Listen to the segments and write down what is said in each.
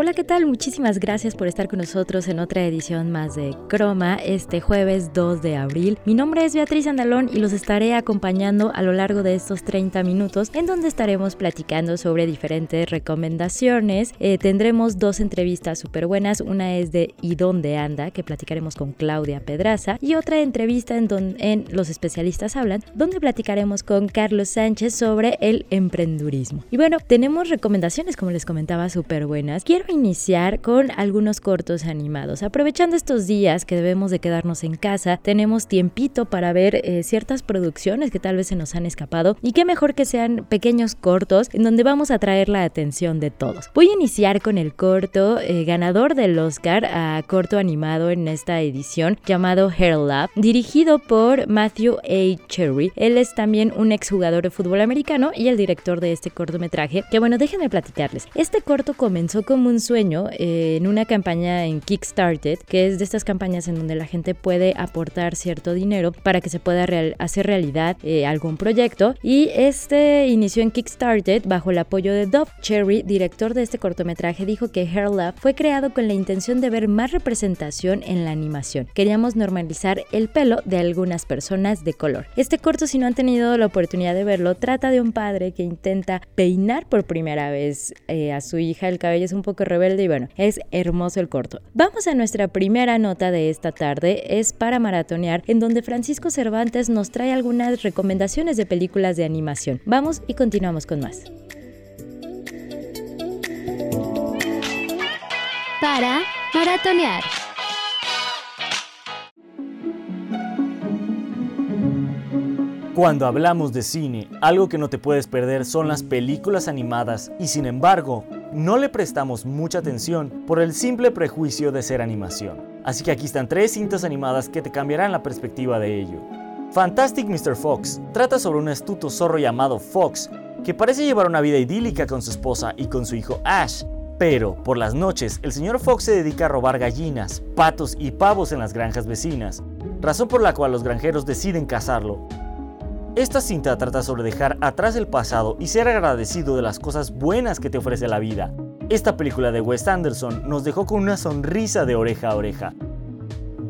Hola, ¿qué tal? Muchísimas gracias por estar con nosotros en otra edición más de Croma este jueves 2 de abril. Mi nombre es Beatriz Andalón y los estaré acompañando a lo largo de estos 30 minutos en donde estaremos platicando sobre diferentes recomendaciones. Eh, tendremos dos entrevistas súper buenas. Una es de ¿Y dónde anda? que platicaremos con Claudia Pedraza y otra entrevista en donde en Los especialistas hablan, donde platicaremos con Carlos Sánchez sobre el emprendurismo. Y bueno, tenemos recomendaciones como les comentaba súper buenas. Quiero iniciar con algunos cortos animados. Aprovechando estos días que debemos de quedarnos en casa, tenemos tiempito para ver eh, ciertas producciones que tal vez se nos han escapado y qué mejor que sean pequeños cortos en donde vamos a traer la atención de todos. Voy a iniciar con el corto eh, ganador del Oscar a corto animado en esta edición llamado Hair Lab, dirigido por Matthew A. Cherry. Él es también un exjugador de fútbol americano y el director de este cortometraje, que bueno, déjenme platicarles. Este corto comenzó como un sueño eh, en una campaña en Kickstarter, que es de estas campañas en donde la gente puede aportar cierto dinero para que se pueda hacer realidad eh, algún proyecto. Y este inició en Kickstarter bajo el apoyo de Dove Cherry, director de este cortometraje, dijo que Hair Lab fue creado con la intención de ver más representación en la animación. Queríamos normalizar el pelo de algunas personas de color. Este corto, si no han tenido la oportunidad de verlo, trata de un padre que intenta peinar por primera vez eh, a su hija. El cabello es un poco rebelde y bueno, es hermoso el corto. Vamos a nuestra primera nota de esta tarde, es para maratonear, en donde Francisco Cervantes nos trae algunas recomendaciones de películas de animación. Vamos y continuamos con más. Para maratonear. Cuando hablamos de cine, algo que no te puedes perder son las películas animadas y sin embargo, no le prestamos mucha atención por el simple prejuicio de ser animación. Así que aquí están tres cintas animadas que te cambiarán la perspectiva de ello. Fantastic Mr. Fox trata sobre un astuto zorro llamado Fox que parece llevar una vida idílica con su esposa y con su hijo Ash. Pero, por las noches, el señor Fox se dedica a robar gallinas, patos y pavos en las granjas vecinas, razón por la cual los granjeros deciden cazarlo esta cinta trata sobre dejar atrás el pasado y ser agradecido de las cosas buenas que te ofrece la vida. Esta película de Wes Anderson nos dejó con una sonrisa de oreja a oreja.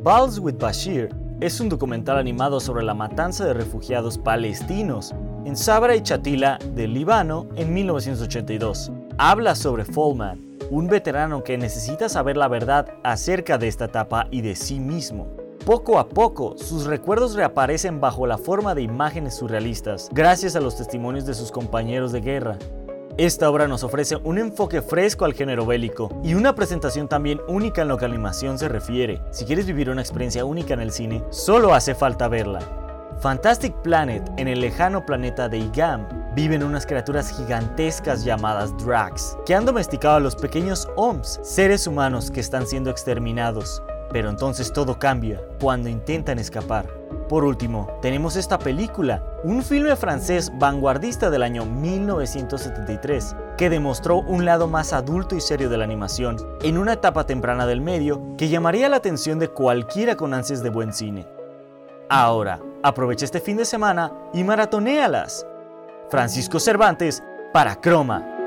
Balls with Bashir es un documental animado sobre la matanza de refugiados palestinos en Sabra y Chatila del Líbano en 1982. Habla sobre Fallman, un veterano que necesita saber la verdad acerca de esta etapa y de sí mismo. Poco a poco, sus recuerdos reaparecen bajo la forma de imágenes surrealistas, gracias a los testimonios de sus compañeros de guerra. Esta obra nos ofrece un enfoque fresco al género bélico y una presentación también única en lo que a la animación se refiere. Si quieres vivir una experiencia única en el cine, solo hace falta verla. Fantastic Planet, en el lejano planeta de Igam, viven unas criaturas gigantescas llamadas Drax, que han domesticado a los pequeños Oms, seres humanos que están siendo exterminados. Pero entonces todo cambia cuando intentan escapar. Por último, tenemos esta película, un filme francés vanguardista del año 1973, que demostró un lado más adulto y serio de la animación, en una etapa temprana del medio que llamaría la atención de cualquiera con ansias de buen cine. Ahora, aprovecha este fin de semana y maratonéalas. Francisco Cervantes para Croma.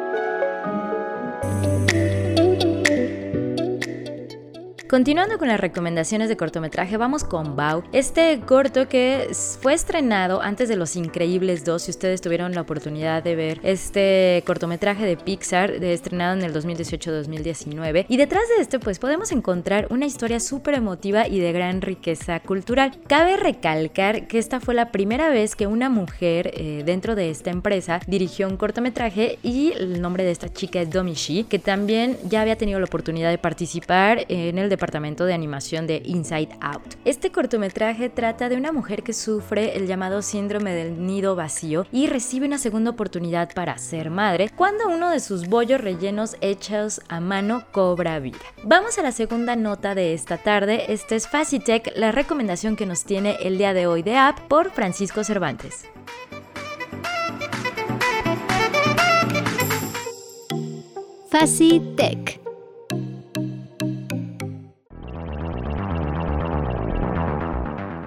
Continuando con las recomendaciones de cortometraje, vamos con Bao. Este corto que fue estrenado antes de Los Increíbles 2, si ustedes tuvieron la oportunidad de ver este cortometraje de Pixar, estrenado en el 2018-2019. Y detrás de este, pues podemos encontrar una historia súper emotiva y de gran riqueza cultural. Cabe recalcar que esta fue la primera vez que una mujer eh, dentro de esta empresa dirigió un cortometraje y el nombre de esta chica es Domi Shi, que también ya había tenido la oportunidad de participar en el de departamento de animación de Inside Out. Este cortometraje trata de una mujer que sufre el llamado síndrome del nido vacío y recibe una segunda oportunidad para ser madre cuando uno de sus bollos rellenos hechos a mano cobra vida. Vamos a la segunda nota de esta tarde. Este es Facitech, la recomendación que nos tiene el día de hoy de App por Francisco Cervantes. Facitech.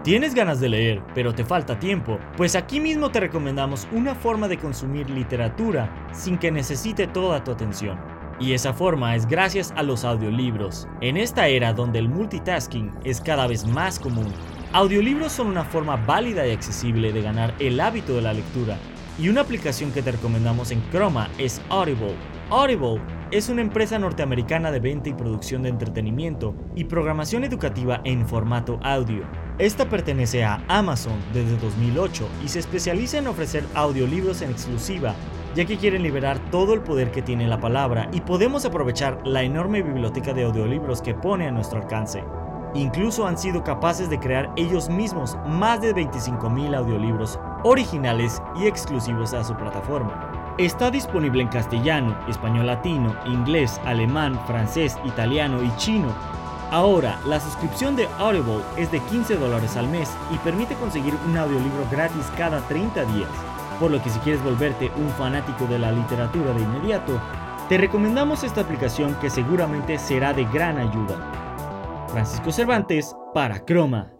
¿Tienes ganas de leer, pero te falta tiempo? Pues aquí mismo te recomendamos una forma de consumir literatura sin que necesite toda tu atención. Y esa forma es gracias a los audiolibros. En esta era donde el multitasking es cada vez más común, audiolibros son una forma válida y accesible de ganar el hábito de la lectura. Y una aplicación que te recomendamos en Chroma es Audible. Audible es una empresa norteamericana de venta y producción de entretenimiento y programación educativa en formato audio. Esta pertenece a Amazon desde 2008 y se especializa en ofrecer audiolibros en exclusiva, ya que quieren liberar todo el poder que tiene la palabra y podemos aprovechar la enorme biblioteca de audiolibros que pone a nuestro alcance. Incluso han sido capaces de crear ellos mismos más de 25.000 audiolibros originales y exclusivos a su plataforma. Está disponible en castellano, español latino, inglés, alemán, francés, italiano y chino. Ahora, la suscripción de Audible es de 15 dólares al mes y permite conseguir un audiolibro gratis cada 30 días. Por lo que si quieres volverte un fanático de la literatura de inmediato, te recomendamos esta aplicación que seguramente será de gran ayuda. Francisco Cervantes para Croma.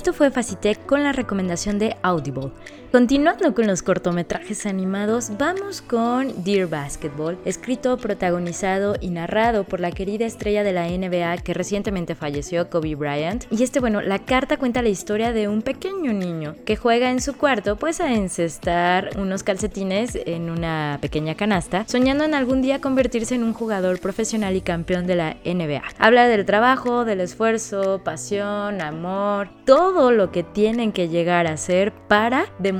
Esto fue Facitech con la recomendación de Audible. Continuando con los cortometrajes animados, vamos con Dear Basketball, escrito, protagonizado y narrado por la querida estrella de la NBA que recientemente falleció, Kobe Bryant. Y este, bueno, la carta cuenta la historia de un pequeño niño que juega en su cuarto, pues a encestar unos calcetines en una pequeña canasta, soñando en algún día convertirse en un jugador profesional y campeón de la NBA. Habla del trabajo, del esfuerzo, pasión, amor, todo lo que tienen que llegar a ser para demostrar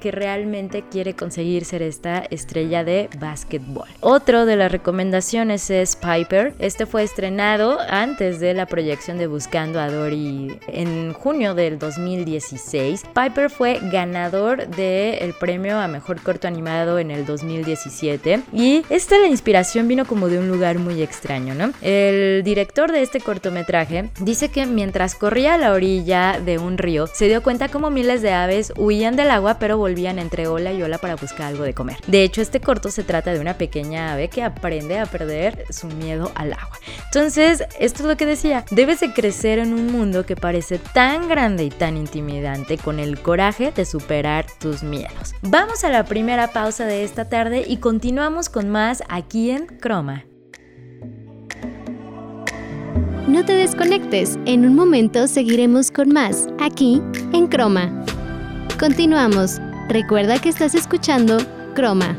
que realmente quiere conseguir ser esta estrella de básquetbol. Otro de las recomendaciones es Piper. Este fue estrenado antes de la proyección de Buscando a Dory en junio del 2016. Piper fue ganador del premio a mejor corto animado en el 2017 y esta la inspiración vino como de un lugar muy extraño, ¿no? El director de este cortometraje dice que mientras corría a la orilla de un río, se dio cuenta como miles de aves huían agua pero volvían entre ola y ola para buscar algo de comer. De hecho, este corto se trata de una pequeña ave que aprende a perder su miedo al agua. Entonces, esto es lo que decía, debes de crecer en un mundo que parece tan grande y tan intimidante con el coraje de superar tus miedos. Vamos a la primera pausa de esta tarde y continuamos con más aquí en Croma. No te desconectes, en un momento seguiremos con más, aquí en Croma. Continuamos. Recuerda que estás escuchando Croma.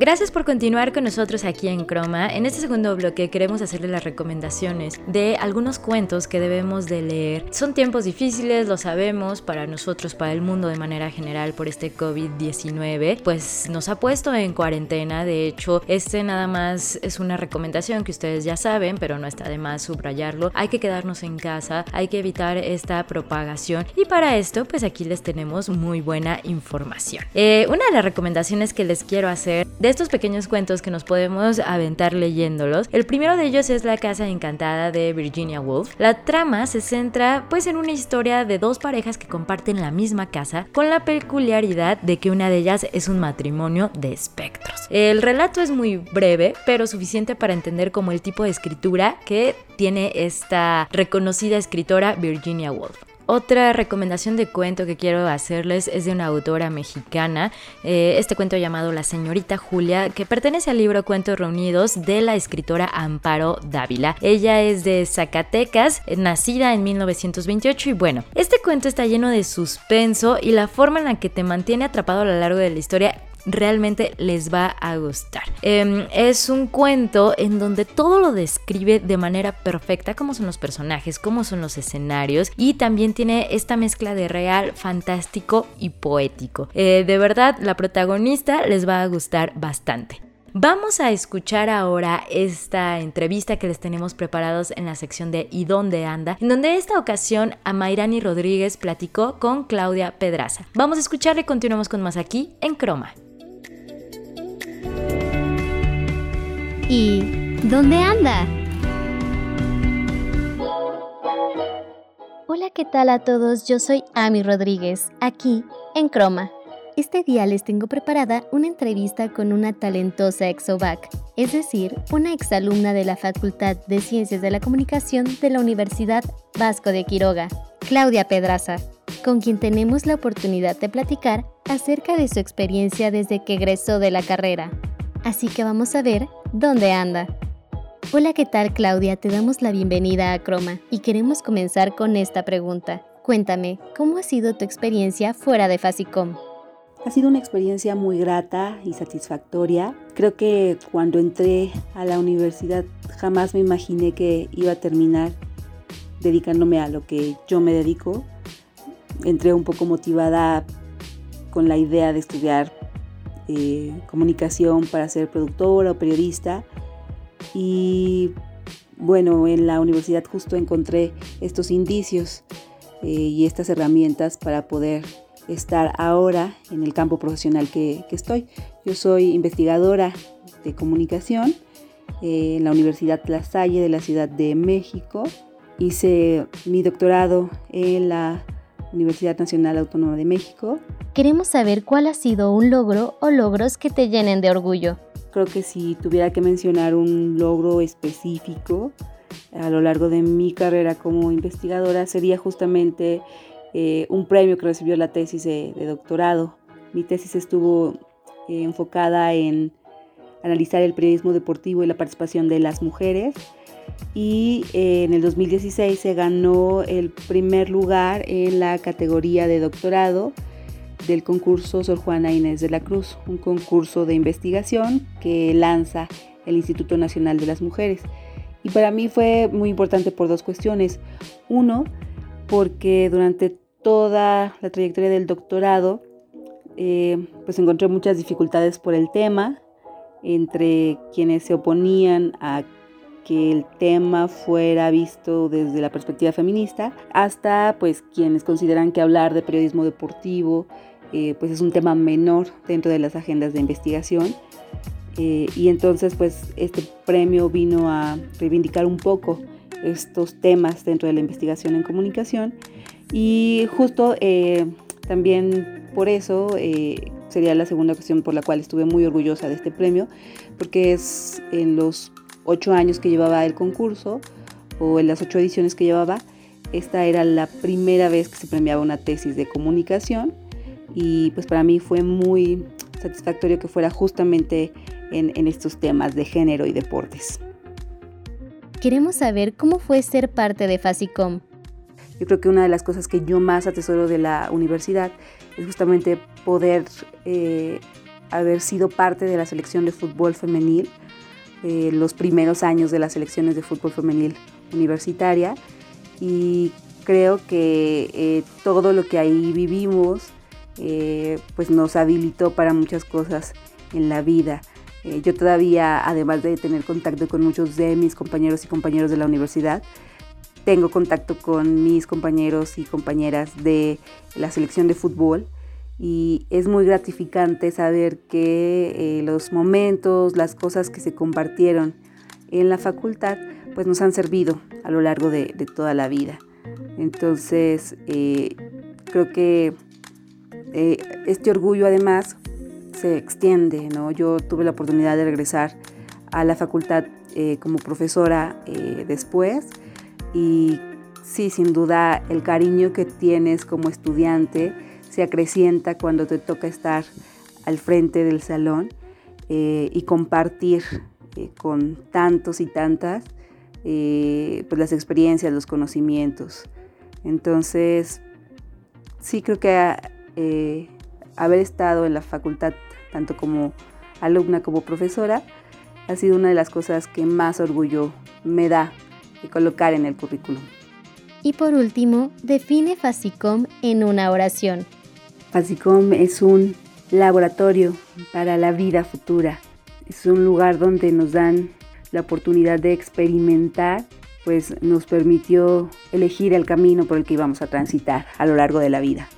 Gracias por continuar con nosotros aquí en Croma. En este segundo bloque queremos hacerle las recomendaciones de algunos cuentos que debemos de leer. Son tiempos difíciles, lo sabemos, para nosotros, para el mundo de manera general por este COVID-19, pues nos ha puesto en cuarentena. De hecho, este nada más es una recomendación que ustedes ya saben, pero no está de más subrayarlo. Hay que quedarnos en casa, hay que evitar esta propagación y para esto, pues aquí les tenemos muy buena información. Eh, una de las recomendaciones que les quiero hacer estos pequeños cuentos que nos podemos aventar leyéndolos. El primero de ellos es La Casa Encantada de Virginia Woolf. La trama se centra pues en una historia de dos parejas que comparten la misma casa con la peculiaridad de que una de ellas es un matrimonio de espectros. El relato es muy breve, pero suficiente para entender como el tipo de escritura que tiene esta reconocida escritora Virginia Woolf. Otra recomendación de cuento que quiero hacerles es de una autora mexicana, eh, este cuento llamado La señorita Julia, que pertenece al libro Cuentos Reunidos de la escritora Amparo Dávila. Ella es de Zacatecas, nacida en 1928 y bueno, este cuento está lleno de suspenso y la forma en la que te mantiene atrapado a lo largo de la historia realmente les va a gustar. Em, es un cuento en donde todo lo describe de manera perfecta, cómo son los personajes, cómo son los escenarios y también tiene esta mezcla de real, fantástico y poético. Eh, de verdad, la protagonista les va a gustar bastante. Vamos a escuchar ahora esta entrevista que les tenemos preparados en la sección de ¿Y dónde anda? En donde esta ocasión Amairani Rodríguez platicó con Claudia Pedraza. Vamos a escucharle y continuamos con más aquí en Croma. ¿Y dónde anda? Hola, ¿qué tal a todos? Yo soy Ami Rodríguez, aquí en Croma. Este día les tengo preparada una entrevista con una talentosa exovac, es decir, una exalumna de la Facultad de Ciencias de la Comunicación de la Universidad Vasco de Quiroga, Claudia Pedraza, con quien tenemos la oportunidad de platicar acerca de su experiencia desde que egresó de la carrera. Así que vamos a ver dónde anda. Hola, ¿qué tal Claudia? Te damos la bienvenida a Croma y queremos comenzar con esta pregunta. Cuéntame, ¿cómo ha sido tu experiencia fuera de Fasicom? Ha sido una experiencia muy grata y satisfactoria. Creo que cuando entré a la universidad jamás me imaginé que iba a terminar dedicándome a lo que yo me dedico. Entré un poco motivada con la idea de estudiar eh, comunicación para ser productora o periodista. Y bueno, en la universidad justo encontré estos indicios eh, y estas herramientas para poder estar ahora en el campo profesional que, estoy. Yo soy investigadora de comunicación eh, en la Universidad La Salle de la Ciudad de México. Hice mi doctorado en la Universidad Nacional Autónoma de México. Queremos saber cuál ha sido un logro o logros que te llenen de orgullo. Creo que si tuviera que mencionar un logro específico a lo largo de mi carrera como investigadora sería justamente eh, un premio que recibió la tesis de, doctorado. Mi tesis estuvo eh, enfocada en analizar el periodismo deportivo y la participación de las mujeres y eh, en el 2016 se ganó el primer lugar en la categoría de doctorado del concurso Sor Juana Inés de la Cruz, un concurso de investigación que lanza el Instituto Nacional de las Mujeres. Y para mí fue muy importante por dos cuestiones. Uno, porque durante toda la trayectoria del doctorado, eh, pues encontré muchas dificultades por el tema, entre quienes se oponían a que el tema fuera visto desde la perspectiva feminista, hasta pues quienes consideran que hablar de periodismo deportivo eh, pues es un tema menor dentro de las agendas de investigación. Eh, y entonces pues este premio vino a reivindicar un poco estos temas dentro de la investigación en comunicación y justo eh, también por eso sería la segunda cuestión por la cual estuve muy orgullosa de este premio, porque es en los ocho años que llevaba el concurso o en las ocho ediciones que llevaba, esta era la primera vez que se premiaba una tesis de comunicación y pues para mí fue muy satisfactorio que fuera justamente en, en estos temas de género y deportes. Queremos saber cómo fue ser parte de Fasicom. Yo creo que una de las cosas que yo más atesoro de la universidad es justamente poder eh, haber sido parte de la selección de fútbol femenil, eh, los primeros años de las selecciones de fútbol femenil universitaria y creo que eh, todo lo que ahí vivimos pues nos habilitó para muchas cosas en la vida. yo todavía, además de tener contacto con muchos de mis compañeros y compañeros de la universidad, tengo contacto con mis compañeros y compañeras de la selección de fútbol y es muy gratificante saber que eh, los momentos, las cosas que se compartieron en la facultad, pues nos han servido a lo largo de, toda la vida. Entonces, eh, creo que eh, este orgullo además se extiende, ¿no? Yo tuve la oportunidad de regresar a la facultad como profesora después y sí, sin duda, el cariño que tienes como estudiante se acrecienta cuando te toca estar al frente del salón eh, y compartir eh, con tantos y tantas eh, pues las experiencias, los conocimientos. Entonces, sí creo que haber estado en la Facultad tanto como alumna como profesora, ha sido una de las cosas que más orgullo me da de colocar en el currículum. Y por último, define FACICOM en una oración. FACICOM es un laboratorio para la vida futura. Es un lugar donde nos dan la oportunidad de experimentar, pues nos permitió elegir el camino por el que íbamos a transitar a lo largo de la vida.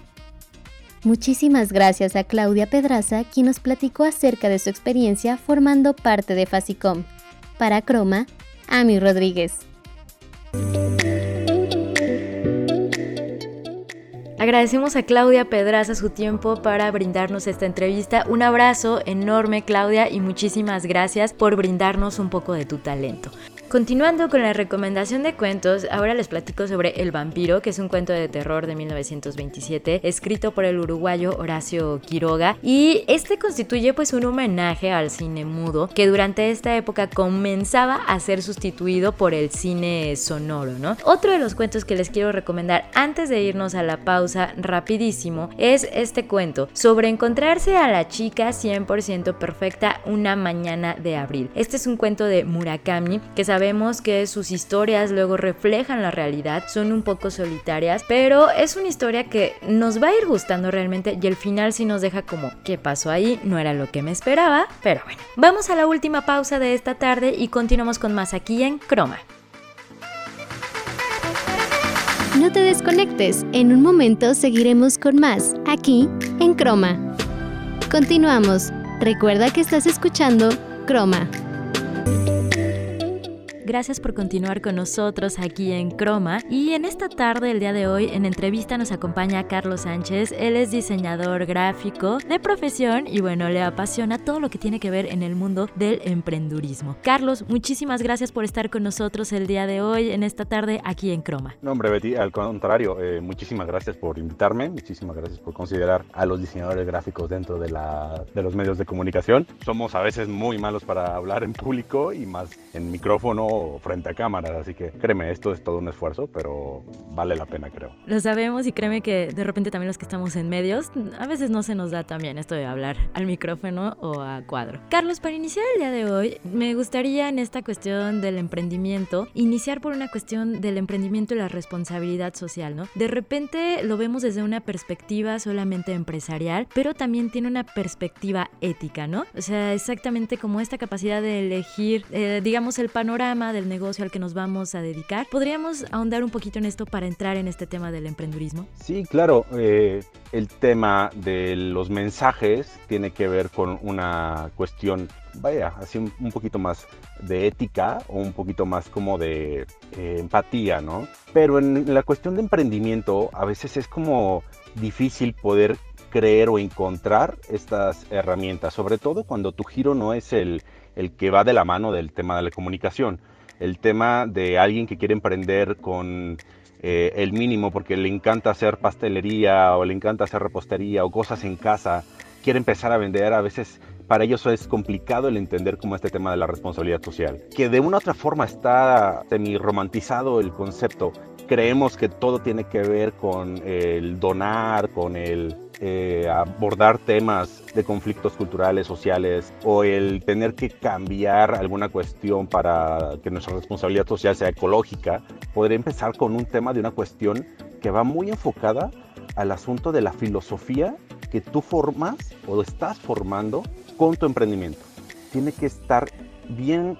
Muchísimas gracias a Claudia Pedraza, quien nos platicó acerca de su experiencia formando parte de Facicom. Para Croma, Ami Rodríguez. Agradecemos a Claudia Pedraza su tiempo para brindarnos esta entrevista. Un abrazo enorme Claudia y muchísimas gracias por brindarnos un poco de tu talento. Continuando con la recomendación de cuentos, ahora les platico sobre El vampiro, que es un cuento de terror de 1927, escrito por el uruguayo Horacio Quiroga, y este constituye pues un homenaje al cine mudo que durante esta época comenzaba a ser sustituido por el cine sonoro, ¿no? Otro de los cuentos que les quiero recomendar antes de irnos a la pausa rapidísimo es este cuento sobre encontrarse a la chica 100% perfecta una mañana de abril. Este es un cuento de Murakami que sabe Sabemos que sus historias luego reflejan la realidad, son un poco solitarias, pero es una historia que nos va a ir gustando realmente y el final sí nos deja como, ¿qué pasó ahí? No era lo que me esperaba, pero bueno. Vamos a la última pausa de esta tarde y continuamos con más aquí en Croma. No te desconectes, en un momento seguiremos con más, aquí en Croma. Continuamos. Recuerda que estás escuchando Croma. Gracias por continuar con nosotros aquí en Croma. Y en esta tarde, el día de hoy, en entrevista nos acompaña Carlos Sánchez. Él es diseñador gráfico de profesión y bueno, le apasiona todo lo que tiene que ver en el mundo del emprendurismo. Carlos, muchísimas gracias por estar con nosotros el día de hoy, en esta tarde, aquí en Croma. No, hombre, Betty, al contrario, eh, muchísimas gracias por invitarme, muchísimas gracias por considerar a los diseñadores gráficos dentro de, la, de los medios de comunicación. Somos a veces muy malos para hablar en público y más en micrófono frente a cámaras, así que créeme, esto es todo un esfuerzo, pero vale la pena, creo. Lo sabemos y créeme que de repente también los que estamos en medios, a veces no se nos da también esto de hablar al micrófono o a cuadro. Carlos, para iniciar el día de hoy, me gustaría en esta cuestión del emprendimiento, iniciar por una cuestión del emprendimiento y la responsabilidad social, ¿no? De repente lo vemos desde una perspectiva solamente empresarial, pero también tiene una perspectiva ética, ¿no? O sea, exactamente como esta capacidad de elegir, eh, digamos, el panorama del negocio al que nos vamos a dedicar. ¿Podríamos ahondar un poquito en esto para entrar en este tema del emprendurismo? Sí, claro. Eh, el tema de los mensajes tiene que ver con una cuestión, vaya, así un, poquito más de ética o un poquito más como de eh, empatía, ¿no? Pero en la cuestión de emprendimiento a veces es como difícil poder creer o encontrar estas herramientas, sobre todo cuando tu giro no es el, el que va de la mano del tema de la comunicación el tema de alguien que quiere emprender con eh, el mínimo porque le encanta hacer pastelería o le encanta hacer repostería o cosas en casa, quiere empezar a vender, a veces para ellos es complicado el entender cómo este tema de la responsabilidad social. Que de una u otra forma está semi romantizado el concepto. Creemos que todo tiene que ver con el donar, con el eh, abordar temas de conflictos culturales, sociales, o el tener que cambiar alguna cuestión para que nuestra responsabilidad social sea ecológica, podría empezar con un tema de una cuestión que va muy enfocada al asunto de la filosofía que tú formas o estás formando con tu emprendimiento. Tiene que estar bien,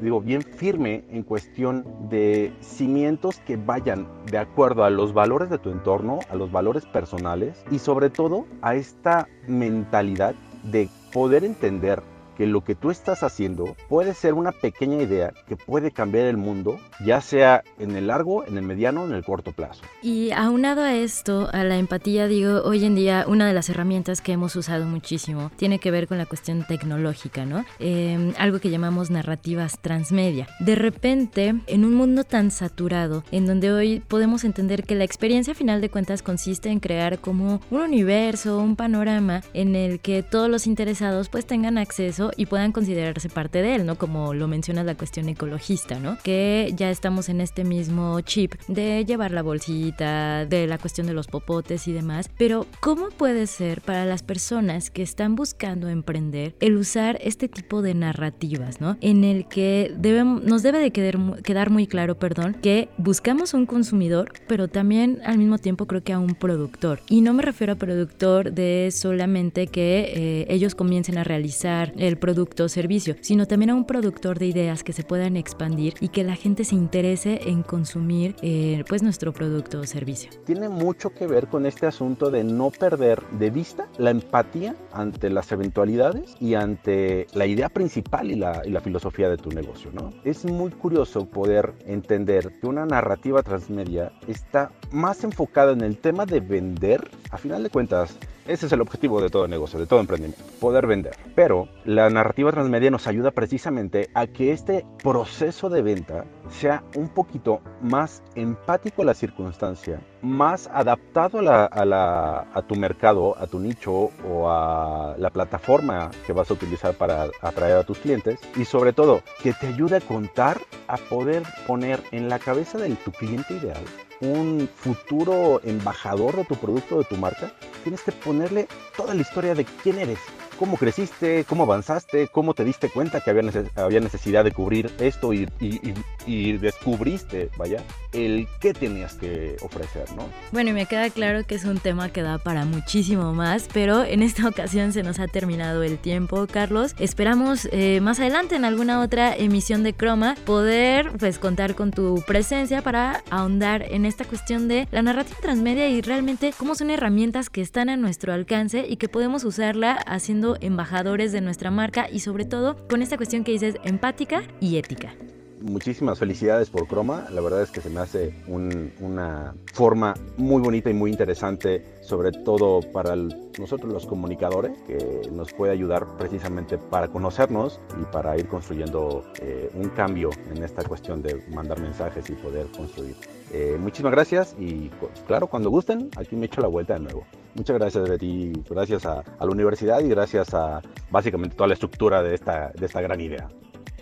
digo, bien firme en cuestión de cimientos que vayan de acuerdo a los valores de tu entorno, a los valores personales y sobre todo a esta mentalidad de poder entender que lo que tú estás haciendo puede ser una pequeña idea que puede cambiar el mundo, ya sea en el largo, en el mediano, en el corto plazo. Y aunado a esto, a la empatía, digo, hoy en día una de las herramientas que hemos usado muchísimo tiene que ver con la cuestión tecnológica, ¿no? Em, algo que llamamos narrativas transmedia. De repente, en un mundo tan saturado, en donde hoy podemos entender que la experiencia final de cuentas consiste en crear como un universo, un panorama en el que todos los interesados pues tengan acceso y puedan considerarse parte de él, ¿no? Como lo menciona la cuestión ecologista, ¿no? Que ya estamos en este mismo chip de llevar la bolsita, de la cuestión de los popotes y demás, pero ¿cómo puede ser para las personas que están buscando emprender el usar este tipo de narrativas, ¿no? En el que debemos, nos debe de quedar, quedar muy claro, perdón, que buscamos un consumidor, pero también al mismo tiempo creo que a un productor. Y no me refiero a productor de solamente que eh, ellos comiencen a realizar el producto o servicio, sino también a un productor de ideas que se puedan expandir y que la gente se interese en consumir eh, pues nuestro producto o servicio. Tiene mucho que ver con este asunto de no perder de vista la empatía ante las eventualidades y ante la idea principal y la, y la filosofía de tu negocio. ¿no? Es muy curioso poder entender que una narrativa transmedia está más enfocada en el tema de vender. A final de cuentas, ese es el objetivo de todo negocio, de todo emprendimiento, poder vender. Pero la narrativa transmedia nos ayuda precisamente a que este proceso de venta sea un poquito más empático a la circunstancia, más adaptado a, tu mercado, a tu nicho o a la plataforma que vas a utilizar para atraer a tus clientes y sobre todo que te ayude a contar, a poder poner en la cabeza de tu cliente ideal un futuro embajador de tu producto, de tu marca, tienes que ponerle toda la historia de quién eres, cómo creciste, cómo avanzaste, cómo te diste cuenta que había, necesidad de cubrir esto y, descubriste, vaya, el qué tenías que ofrecer, ¿no? Bueno, y me queda claro que es un tema que da para muchísimo más, pero en esta ocasión se nos ha terminado el tiempo, Carlos. Esperamos eh, más adelante en alguna otra emisión de Croma poder pues contar con tu presencia para ahondar en esta cuestión de la narrativa transmedia y realmente cómo son herramientas que están a nuestro alcance y que podemos usarla haciendo embajadores de nuestra marca y sobre todo con esta cuestión que dices empática y ética muchísimas felicidades por Croma. La verdad es que se me hace una forma muy bonita y muy interesante, sobre todo para nosotros los comunicadores, que nos puede ayudar precisamente para conocernos y para ir construyendo eh, un cambio en esta cuestión de mandar mensajes y poder construir. Eh, muchísimas gracias y claro, cuando gusten, aquí me echo la vuelta de nuevo. Muchas gracias Betty, gracias a, la universidad y gracias a básicamente toda la estructura de esta gran idea.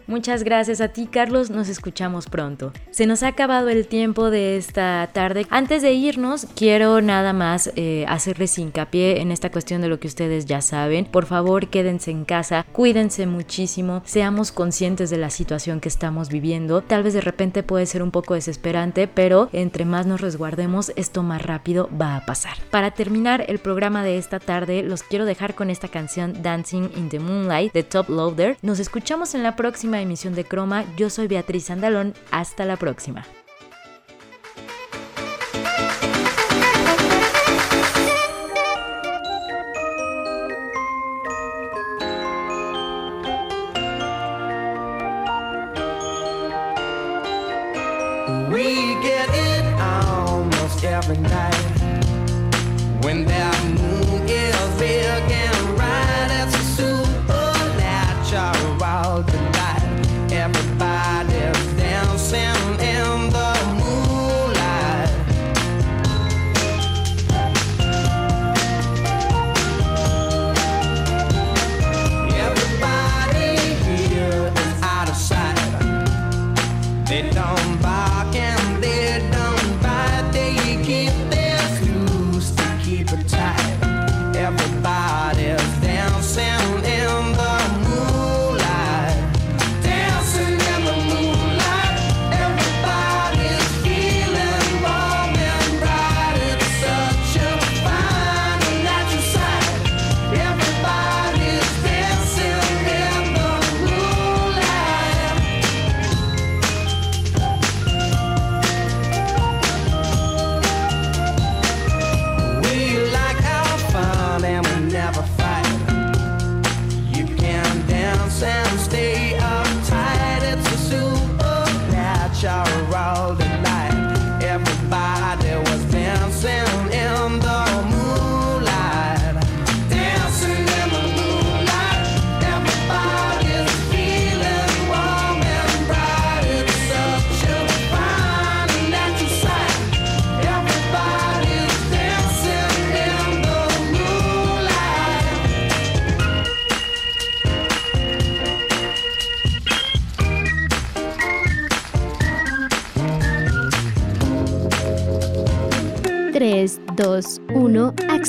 Muchas gracias a ti, Carlos. Nos escuchamos pronto. Se nos ha acabado el tiempo de esta tarde. Antes de irnos, quiero nada más eh, hacerles hincapié en esta cuestión de lo que ustedes ya saben. Por favor, quédense en casa, cuídense muchísimo, seamos conscientes de la situación que estamos viviendo. Tal vez de repente puede ser un poco desesperante, pero entre más nos resguardemos, esto más rápido va a pasar. Para terminar el programa de esta tarde, los quiero dejar con esta canción Dancing in the Moonlight de Top Loader. Nos escuchamos en la próxima emisión de Croma. Yo soy Beatriz Andalón. Hasta la próxima. it on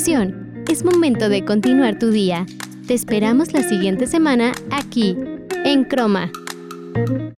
1, acción. Es momento de continuar tu día. Te esperamos la siguiente semana aquí, en Croma.